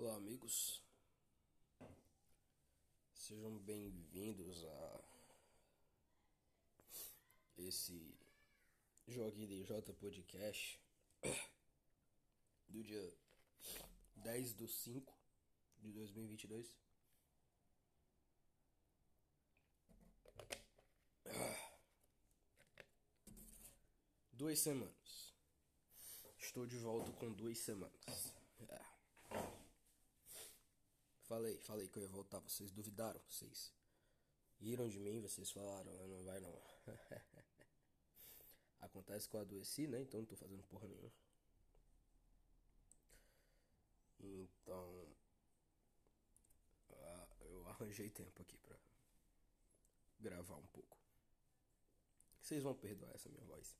Olá, amigos. Sejam bem-vindos a esse Joguinho DJ Podcast do dia 10 de 5 de 2022. Duas semanas. Estou de volta com duas semanas. É. Falei, falei que eu ia voltar, vocês duvidaram, vocês riram de mim, vocês falaram, ah, não vai não. Acontece que eu adoeci, né? Então não tô fazendo porra nenhuma. Então. Ah, eu arranjei tempo aqui pra gravar um pouco. Vocês vão perdoar essa minha voz.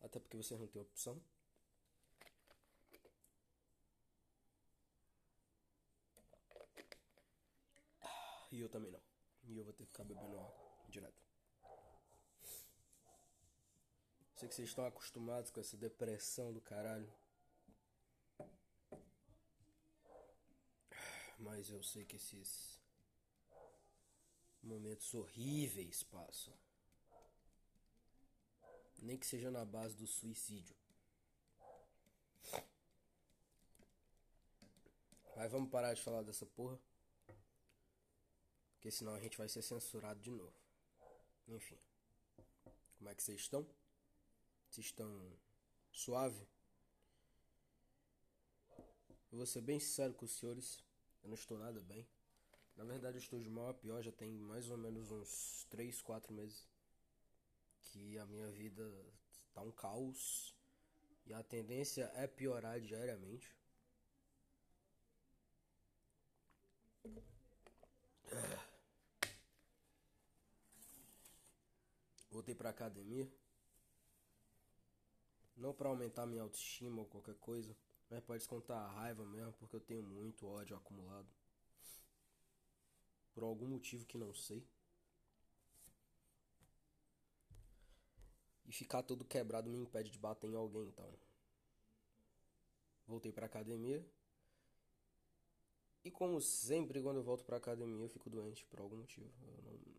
Até porque vocês não têm opção. E eu também não. E eu vou ter que ficar bebendo água direto. Sei que vocês estão acostumados com essa depressão do caralho. Mas eu sei que esses momentos horríveis passam. Nem que seja na base do suicídio. Mas vamos parar de falar dessa porra. Porque senão a gente vai ser censurado de novo. Enfim. Como é que vocês estão? Vocês estão suave? Eu vou ser bem sincero com os senhores. Eu não estou nada bem. Na verdade, eu estou de mal a pior. Já tem mais ou menos uns 3, 4 meses que a minha vida está um caos. E a tendência é piorar diariamente. Voltei pra academia. Não para aumentar minha autoestima ou qualquer coisa, mas pode descontar a raiva mesmo, porque eu tenho muito ódio acumulado. Por algum motivo que não sei. E ficar todo quebrado me impede de bater em alguém, então. Voltei pra academia. E como sempre, quando eu volto pra academia, eu fico doente por algum motivo. Eu não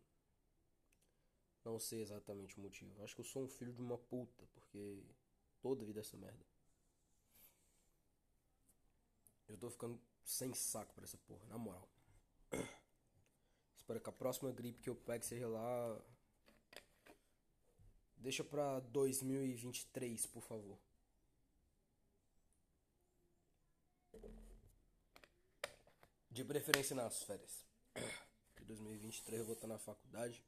não sei exatamente o motivo. Acho que eu sou um filho de uma puta, porque toda vida é essa merda. Eu tô ficando sem saco pra essa porra, na moral. Espero que a próxima gripe que eu pegue seja lá. Deixa pra 2023, por favor. De preferência nas férias. De 2023 eu vou estar na faculdade.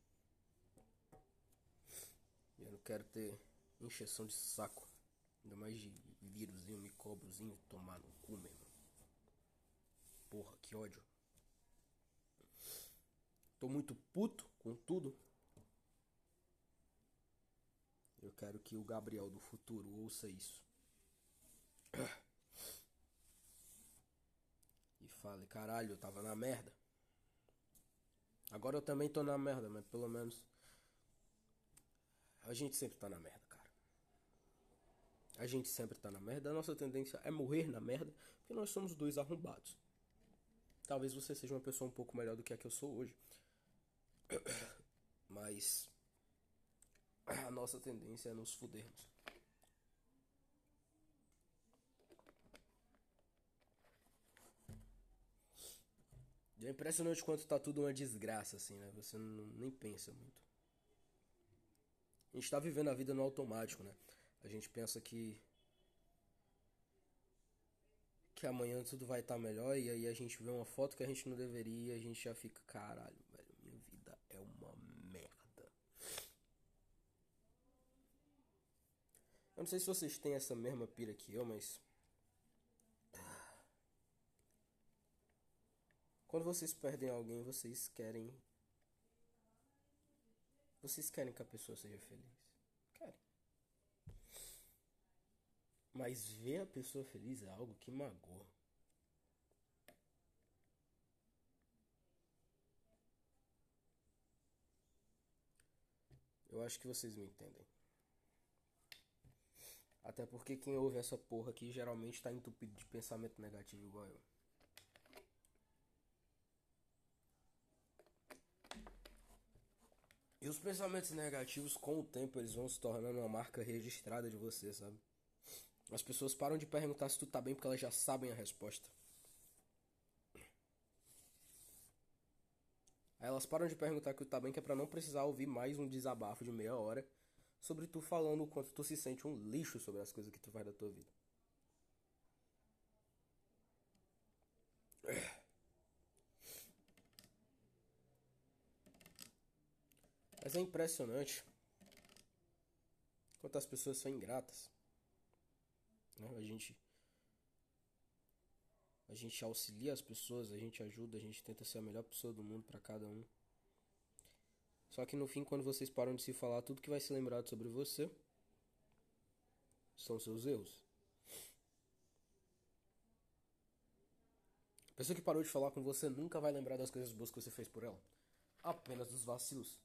Eu não quero ter encheção de saco. Ainda mais de vírusinho, micróbiozinho tomar no cu mesmo. Porra, que ódio. Tô muito puto com tudo. Eu quero que o Gabriel do futuro ouça isso. E fale, caralho, eu tava na merda. Agora eu também tô na merda, mas pelo menos a gente sempre tá na merda, cara. A gente sempre tá na merda. A nossa tendência é morrer na merda, porque nós somos dois arrombados. Talvez você seja uma pessoa um pouco melhor do que a que eu sou hoje. Mas a nossa tendência é nos fudermos. É impressionante quanto tá tudo uma desgraça, assim, né? Você não, nem pensa muito. Gente está vivendo a vida no automático, né? A gente pensa que que amanhã tudo vai estar tá melhor e aí a gente vê uma foto que a gente não deveria a gente já fica, caralho, velho, minha vida é uma merda. Eu não sei se vocês têm essa mesma pira que eu, mas quando vocês perdem alguém, vocês querem vocês querem que a pessoa seja feliz? Mas ver a pessoa feliz é algo que magoa. Eu acho que vocês me entendem. Até porque quem ouve essa porra aqui geralmente tá entupido de pensamento negativo igual eu. E os pensamentos negativos, com o tempo, eles vão se tornando uma marca registrada de você, sabe? As pessoas param de perguntar se tu tá bem porque elas já sabem a resposta. Aí elas param de perguntar que tu tá bem, que é pra não precisar ouvir mais um desabafo de meia hora sobre tu falando o quanto tu se sente um lixo sobre as coisas que tu faz da tua vida. Mas é impressionante quanto as pessoas são ingratas. Né? A gente a gente auxilia as pessoas, a gente ajuda, a gente tenta ser a melhor pessoa do mundo para cada um. Só que no fim, quando vocês param de se falar, tudo que vai ser lembrado sobre você são seus erros. A pessoa que parou de falar com você nunca vai lembrar das coisas boas que você fez por ela. Apenas dos vacilos.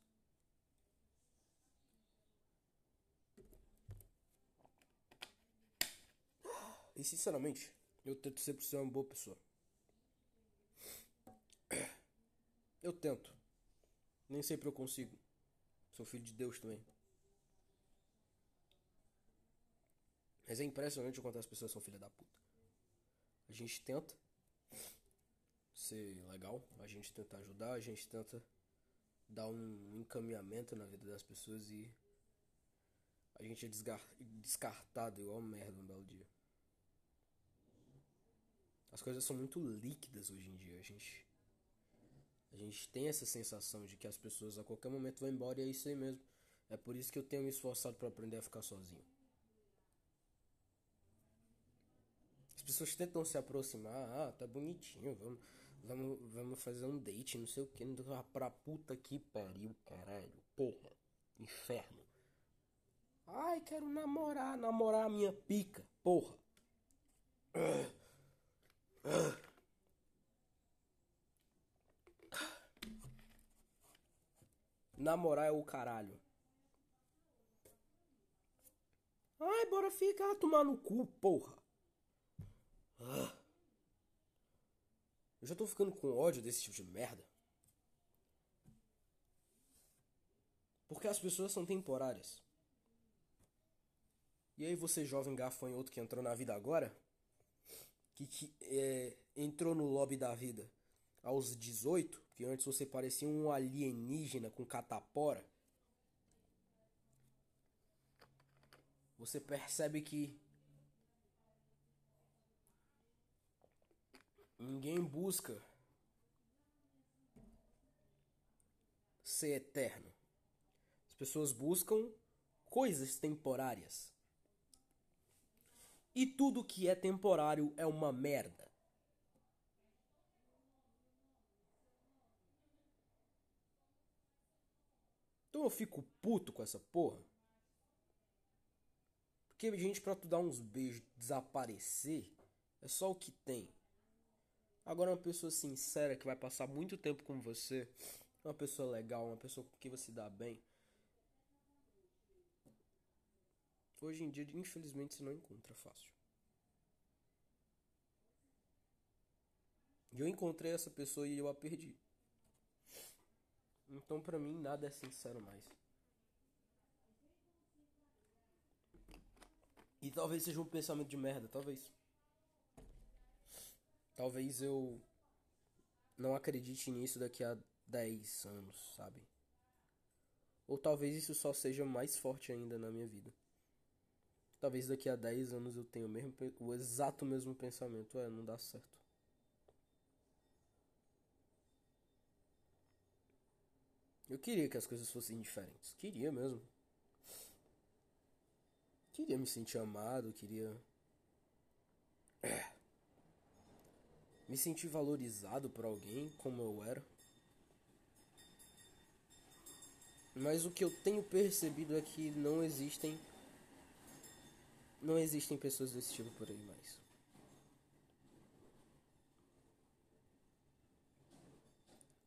E sinceramente, eu tento sempre ser uma boa pessoa. Eu tento. Nem sempre eu consigo. Sou filho de Deus também. Mas é impressionante o quanto as pessoas são filha da puta. A gente tenta ser legal, a gente tenta ajudar, a gente tenta dar um encaminhamento na vida das pessoas e a gente é descartado igual merda um belo dia. As coisas são muito líquidas hoje em dia. A gente a gente tem essa sensação de que as pessoas a qualquer momento vão embora e é isso aí mesmo. É por isso que eu tenho me esforçado para aprender a ficar sozinho. As pessoas tentam se aproximar, ah, tá bonitinho, vamos, vamos, vamos fazer um date, não sei o que, pra puta que pariu, caralho, porra, inferno. Ai, quero namorar, namorar a minha pica, porra. Namorar é o caralho. Ai, bora ficar tomar no cu, porra. Eu já tô ficando com ódio desse tipo de merda. Porque as pessoas são temporárias. E aí você, jovem gafanhoto que entrou na vida agora, que, que é, entrou no lobby da vida aos 18, que antes você parecia um alienígena com catapora, você percebe que ninguém busca ser eterno. As pessoas buscam coisas temporárias. E tudo que é temporário é uma merda. Então eu fico puto com essa porra. Porque gente pra tu dar uns beijos desaparecer é só o que tem. Agora uma pessoa sincera que vai passar muito tempo com você, uma pessoa legal, uma pessoa com quem você dá bem. Hoje em dia, infelizmente, você não encontra fácil. Eu encontrei essa pessoa e eu a perdi. Então, pra mim, nada é sincero mais. E talvez seja um pensamento de merda, talvez. Talvez eu não acredite nisso daqui a 10 anos, sabe? Ou talvez isso só seja mais forte ainda na minha vida. Talvez daqui a 10 anos eu tenha o, mesmo, o exato mesmo pensamento. É, não dá certo. Eu queria que as coisas fossem diferentes. Queria mesmo. Queria me sentir amado, queria. Me sentir valorizado por alguém como eu era. Mas o que eu tenho percebido é que não existem não existem pessoas desse tipo por aí mais.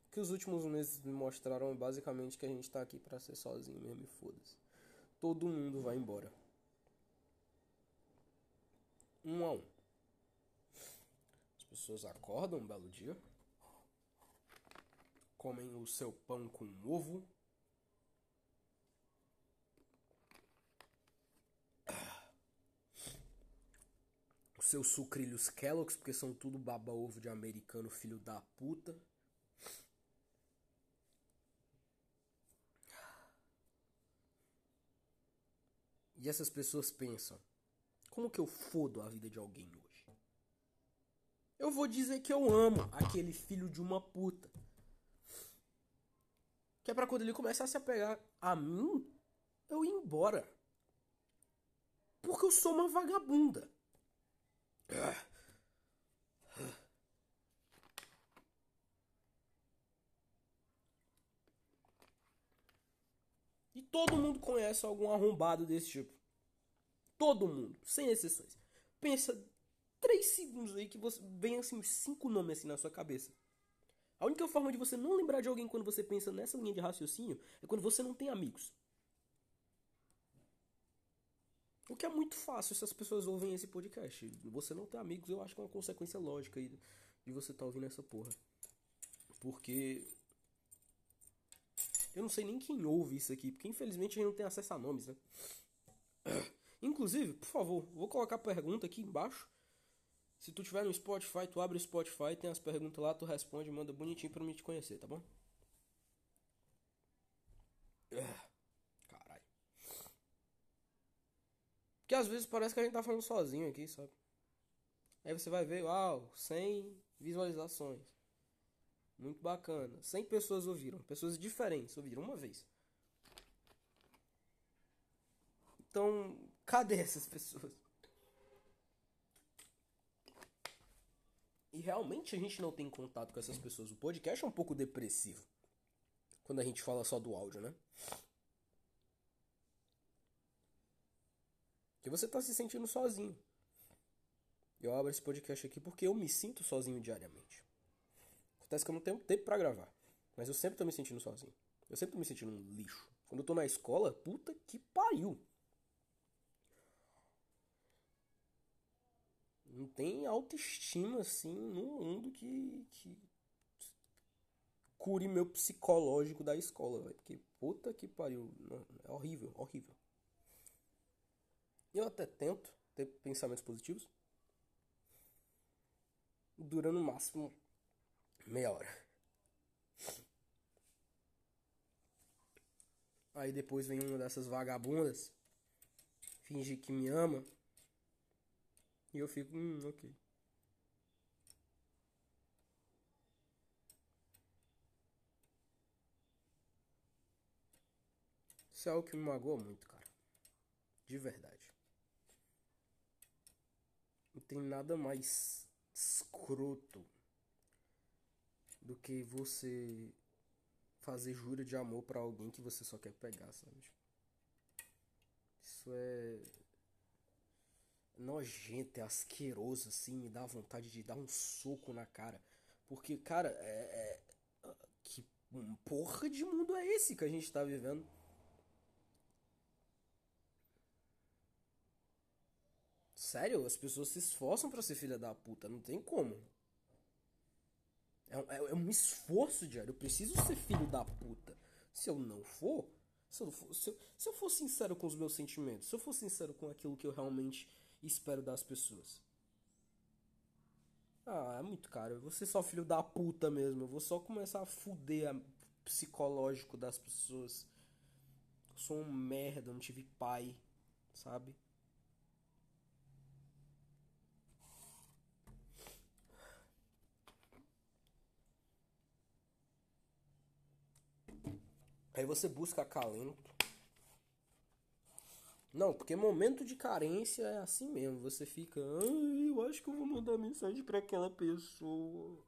O que os últimos meses me mostraram é basicamente que a gente tá aqui para ser sozinho mesmo e foda-se. Todo mundo vai embora. Um a um. As pessoas acordam um belo dia, comem o seu pão com ovo, seus sucrilhos Kellogg's, porque são tudo baba-ovo de americano, filho da puta. E essas pessoas pensam: como que eu fodo a vida de alguém hoje? Eu vou dizer que eu amo aquele filho de uma puta. Que é pra quando ele começar a se apegar a mim, eu ir embora. Porque eu sou uma vagabunda. E todo mundo conhece algum arrombado desse tipo. Todo mundo, sem exceções. Pensa três segundos aí que você vem assim cinco nomes assim na sua cabeça. A única forma de você não lembrar de alguém quando você pensa nessa linha de raciocínio é quando você não tem amigos. O que é muito fácil se as pessoas ouvem esse podcast. Você não ter amigos, eu acho que é uma consequência lógica aí de você estar tá ouvindo essa porra. Porque eu não sei nem quem ouve isso aqui, porque infelizmente a gente não tem acesso a nomes, né? Inclusive, por favor, vou colocar a pergunta aqui embaixo. Se tu tiver no Spotify, tu abre o Spotify, tem as perguntas lá, tu responde, manda bonitinho pra mim te conhecer, tá bom? Caralho. Porque às vezes parece que a gente tá falando sozinho aqui, sabe? Aí você vai ver, uau, 100 visualizações. Muito bacana. 100 pessoas ouviram. Pessoas diferentes ouviram uma vez. Então, cadê essas pessoas? E realmente a gente não tem contato com essas pessoas. O podcast é um pouco depressivo. Quando a gente fala só do áudio, né? Que você tá se sentindo sozinho. Eu abro esse podcast aqui porque eu me sinto sozinho diariamente. Acontece que eu não tenho tempo para gravar. Mas eu sempre tô me sentindo sozinho. Eu sempre tô me sentindo um lixo. Quando eu tô na escola, puta que pariu. Não tem autoestima assim no mundo que, que cure meu psicológico da escola. Porque puta que pariu. É horrível, horrível. Eu até tento ter pensamentos positivos. Dura no máximo meia hora. Aí depois vem uma dessas vagabundas, finge que me ama. E eu fico, hum, ok. Isso é algo que me magoa muito, cara. De verdade. Tem nada mais escroto do que você fazer jura de amor para alguém que você só quer pegar, sabe? Isso é nojento, é asqueroso, assim, me dá vontade de dar um soco na cara. Porque, cara, é, é. Que porra de mundo é esse que a gente tá vivendo? Sério, as pessoas se esforçam para ser filha da puta, não tem como. É, é, é, um esforço diário. Eu preciso ser filho da puta. Se eu não for, se eu, for se, eu, se eu for sincero com os meus sentimentos, se eu for sincero com aquilo que eu realmente espero das pessoas. Ah, é muito caro. Eu vou ser só filho da puta mesmo. Eu vou só começar a fuder o psicológico das pessoas. Eu sou um merda, não tive pai, sabe? Aí você busca acalento. Não, porque momento de carência é assim mesmo. Você fica, eu acho que eu vou mandar mensagem para aquela pessoa.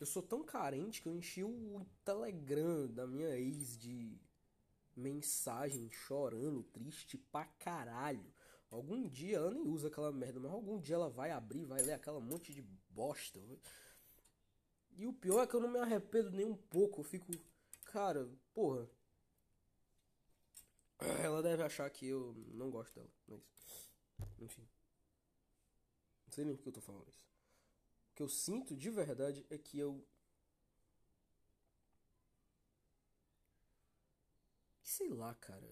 Eu sou tão carente que eu enchi o Telegram da minha ex de mensagem chorando, triste pra caralho. Algum dia ela nem usa aquela merda, mas algum dia ela vai abrir, vai ler aquela monte de bosta. E o pior é que eu não me arrependo nem um pouco. Eu fico, cara, porra. Ela deve achar que eu não gosto dela, mas. Enfim. Não sei nem por que eu tô falando isso. O que eu sinto de verdade é que eu. sei lá, cara.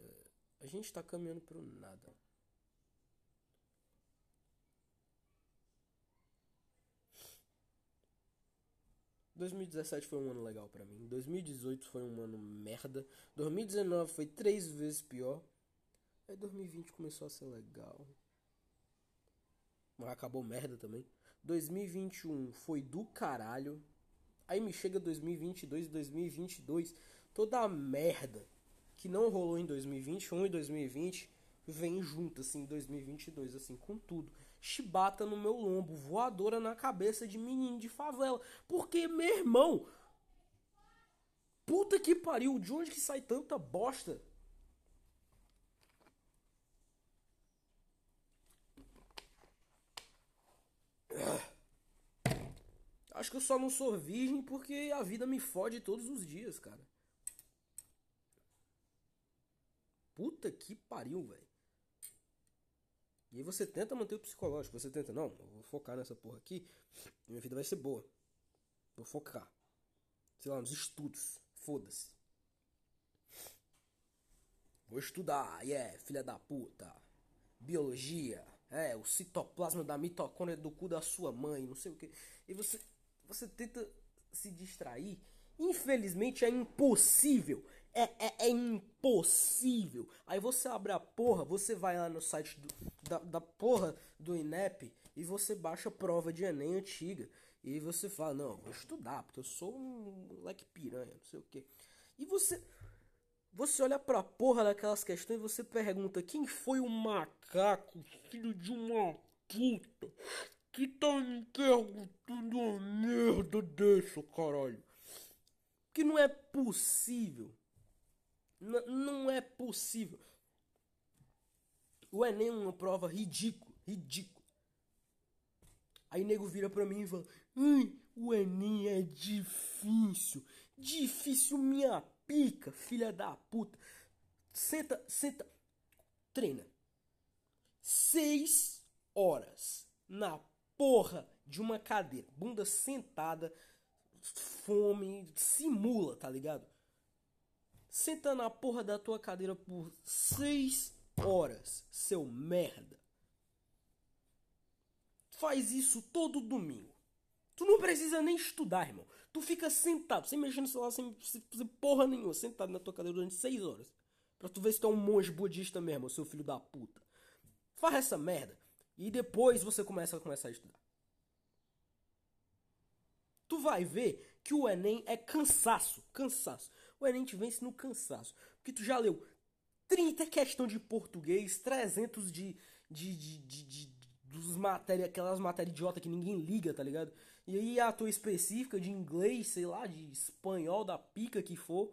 A gente tá caminhando pro nada. ...2017 foi um ano legal para mim... ...2018 foi um ano merda... ...2019 foi três vezes pior... Aí 2020 começou a ser legal. Mas acabou merda também. 2021 foi do caralho. Aí me chega 2022 e 2022. Toda a merda que não rolou em 2021 e 2020 vem junto assim em 2022 assim com tudo. Chibata no meu lombo, voadora na cabeça de menino de favela. Porque meu irmão, puta que pariu, de onde que sai tanta bosta? Acho que eu só não sou virgem porque a vida me fode todos os dias, cara. Puta que pariu, velho. E aí você tenta manter o psicológico, você tenta, não, eu vou focar nessa porra aqui, minha vida vai ser boa. Vou focar. Sei lá, nos estudos. Foda-se. Vou estudar, yeah, filha da puta. Biologia. É, o citoplasma da mitocôndria do cu da sua mãe, não sei o que. E você, você tenta se distrair. Infelizmente é impossível. É, é, é, impossível. Aí você abre a porra, você vai lá no site do, da, da porra do INEP e você baixa prova de Enem antiga. E você fala, não, vou estudar, porque eu sou um moleque piranha, não sei o que. E você. Você olha pra porra daquelas questões e você pergunta quem foi o macaco, filho de uma puta, que tá me perguntando uma merda dessa, caralho. Que não é possível. N não é possível. O Enem é uma prova ridícula, ridícula. Aí nego vira pra mim e fala, Ai, o Enem é difícil. Difícil minha pica, filha da puta. Senta, senta, treina. Seis horas na porra de uma cadeira, bunda sentada, fome, simula, tá ligado? Senta na porra da tua cadeira por seis horas, seu merda. Faz isso todo domingo. Tu não precisa nem estudar, irmão. Tu fica sentado, sem mexer no celular, sem, fazer porra nenhuma, sentado na tua cadeira durante 6 horas. Pra tu ver se tu é um monge budista mesmo, seu filho da puta. Faz essa merda. E depois você começa a começar a estudar. Tu vai ver que o Enem é cansaço. Cansaço. O Enem te vence no cansaço. Porque tu já leu 30 questões de português, 300 de, de, de, de, de dos matéria, aquelas matérias idiota que ninguém liga, tá ligado? E aí a tua específica de inglês, sei lá, de espanhol, da pica que for,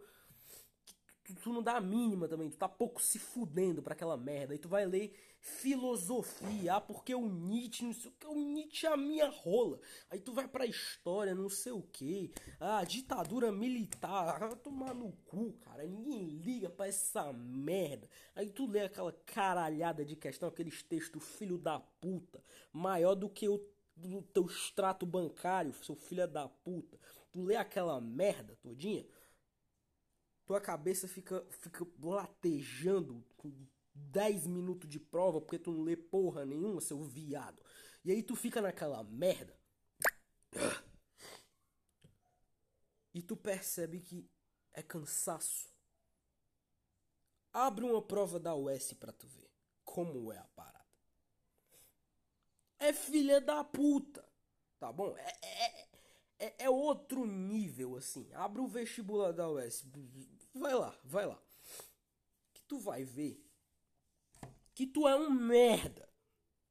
tu, tu não dá a mínima também, tu tá pouco se fudendo pra aquela merda. Aí tu vai ler filosofia, ah, porque o Nietzsche, não sei o que, o Nietzsche é a minha rola. Aí tu vai pra história, não sei o que, ah, ditadura militar, ah, tomar no cu, cara, ninguém liga pra essa merda. Aí tu lê aquela caralhada de questão, aqueles textos filho da puta, maior do que o do teu extrato bancário, seu filho da puta. Tu lê aquela merda todinha, tua cabeça fica, fica latejando com 10 minutos de prova porque tu não lê porra nenhuma, seu viado. E aí tu fica naquela merda. E tu percebe que é cansaço. Abre uma prova da US pra tu ver como é a parada. É filha da puta. Tá bom? É, é, é, é outro nível assim. Abre o vestibular da US. Vai lá, vai lá. Que tu vai ver que tu é um merda.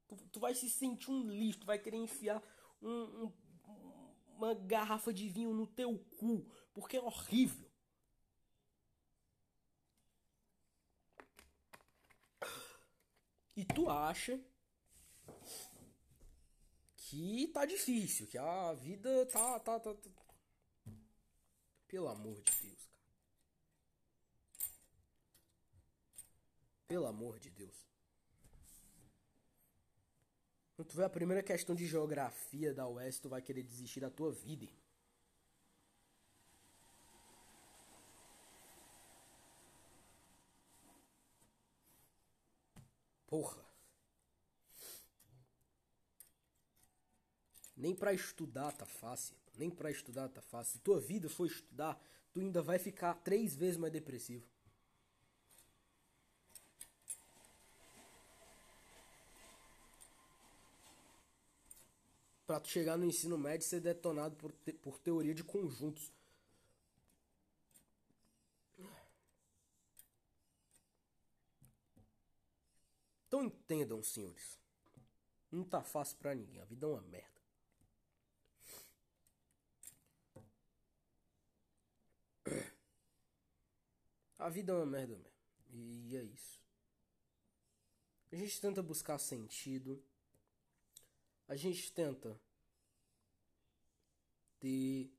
Tu, tu vai se sentir um lixo, tu vai querer enfiar um, um, uma garrafa de vinho no teu cu, porque é horrível. E tu acha que tá difícil, que a vida tá, tá, tá, tá. Pelo amor de Deus, cara. Pelo amor de Deus. Quando tu vê a primeira questão de geografia da UES, tu vai querer desistir da tua vida. Porra. Nem para estudar tá fácil. Nem para estudar tá fácil. Se tua vida for estudar, tu ainda vai ficar três vezes mais depressivo. Pra tu chegar no ensino médio e ser detonado por, te por teoria de conjuntos. Então entendam, senhores. Não tá fácil pra ninguém. A vida é uma merda. A vida é uma merda mesmo. E é isso. A gente tenta buscar sentido. A gente tenta ter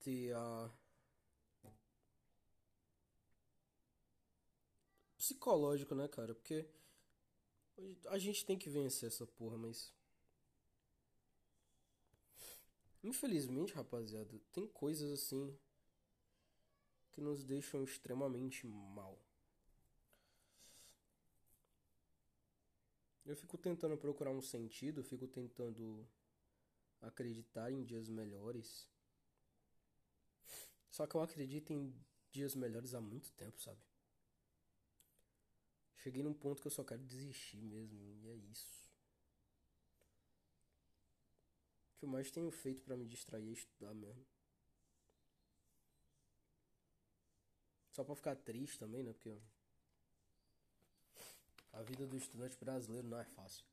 ter a psicológico, né, cara? Porque a gente tem que vencer essa porra, mas infelizmente, rapaziada, tem coisas assim que nos deixam extremamente mal. Eu fico tentando procurar um sentido, fico tentando acreditar em dias melhores. Só que eu acredito em dias melhores há muito tempo, sabe? Cheguei num ponto que eu só quero desistir mesmo, e é isso. O que eu mais tenho feito para me distrair é estudar mesmo. Só pra ficar triste também, né? Porque a vida do estudante brasileiro não é fácil.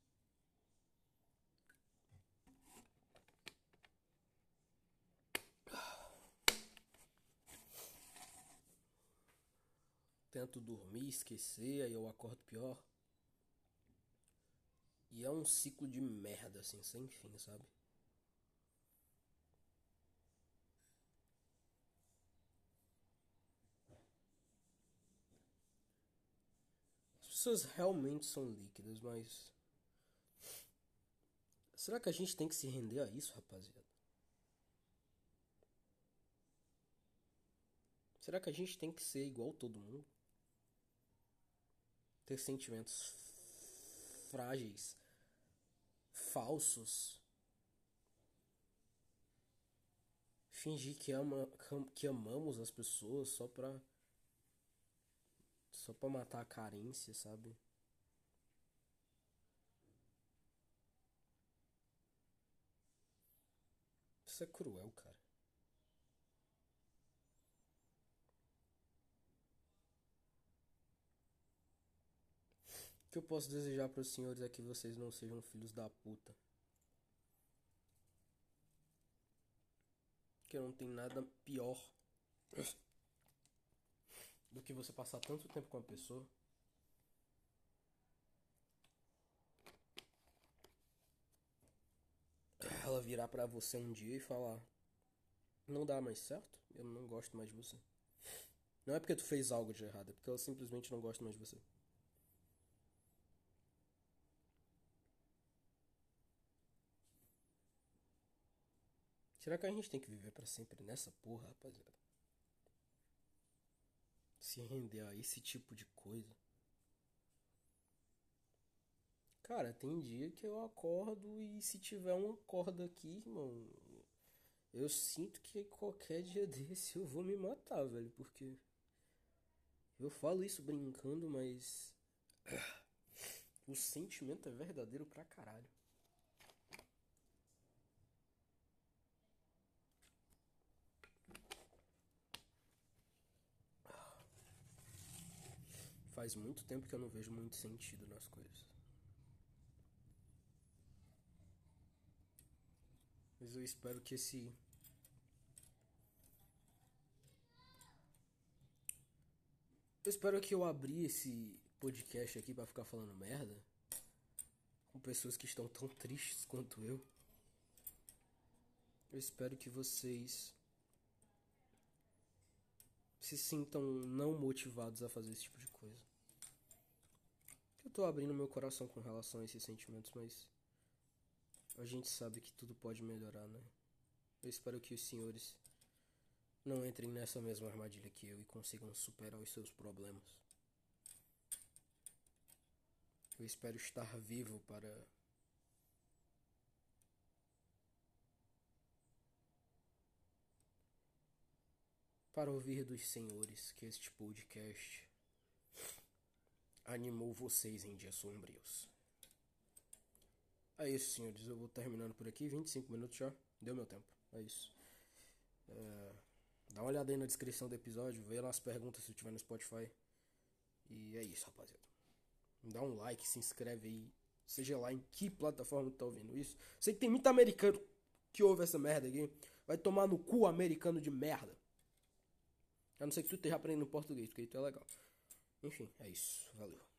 Tento dormir, esquecer, aí eu acordo pior. E é um ciclo de merda, assim, sem fim, sabe? pessoas realmente são líquidas, mas. Será que a gente tem que se render a isso, rapaziada? Será que a gente tem que ser igual todo mundo? Ter sentimentos frágeis, falsos? Fingir que, ama, que amamos as pessoas só pra só pra matar a carência, sabe? Isso é cruel, cara. Que eu posso desejar para os senhores é que vocês não sejam filhos da puta. Que não tem nada pior do que você passar tanto tempo com a pessoa. Ela virar para você um dia e falar: Não dá mais certo, eu não gosto mais de você. Não é porque tu fez algo de errado, é porque ela simplesmente não gosta mais de você. Será que a gente tem que viver para sempre nessa porra, rapaziada? se render a esse tipo de coisa. Cara, tem dia que eu acordo e se tiver uma corda aqui, irmão, eu sinto que qualquer dia desse eu vou me matar, velho, porque eu falo isso brincando, mas o sentimento é verdadeiro pra caralho. Faz muito tempo que eu não vejo muito sentido nas coisas. Mas eu espero que esse. Eu espero que eu abri esse podcast aqui para ficar falando merda. Com pessoas que estão tão tristes quanto eu. Eu espero que vocês se sintam não motivados a fazer esse tipo de coisa. Eu tô abrindo meu coração com relação a esses sentimentos, mas a gente sabe que tudo pode melhorar, né? Eu espero que os senhores não entrem nessa mesma armadilha que eu e consigam superar os seus problemas. Eu espero estar vivo para para ouvir dos senhores que este podcast animou vocês em dias sombrios. É isso, senhores. Eu vou terminando por aqui. 25 minutos já. Deu meu tempo. É isso. É... Dá uma olhada aí na descrição do episódio. Vê lá as perguntas se tiver no Spotify. E é isso, rapaziada. Dá um like, se inscreve aí. Seja lá em que plataforma tu tá ouvindo isso. Sei que tem muito americano que ouve essa merda aqui. Vai tomar no cu americano de merda. A não ser que tu esteja aprendendo português, porque aí tu é legal. Enfim, é isso. Valeu.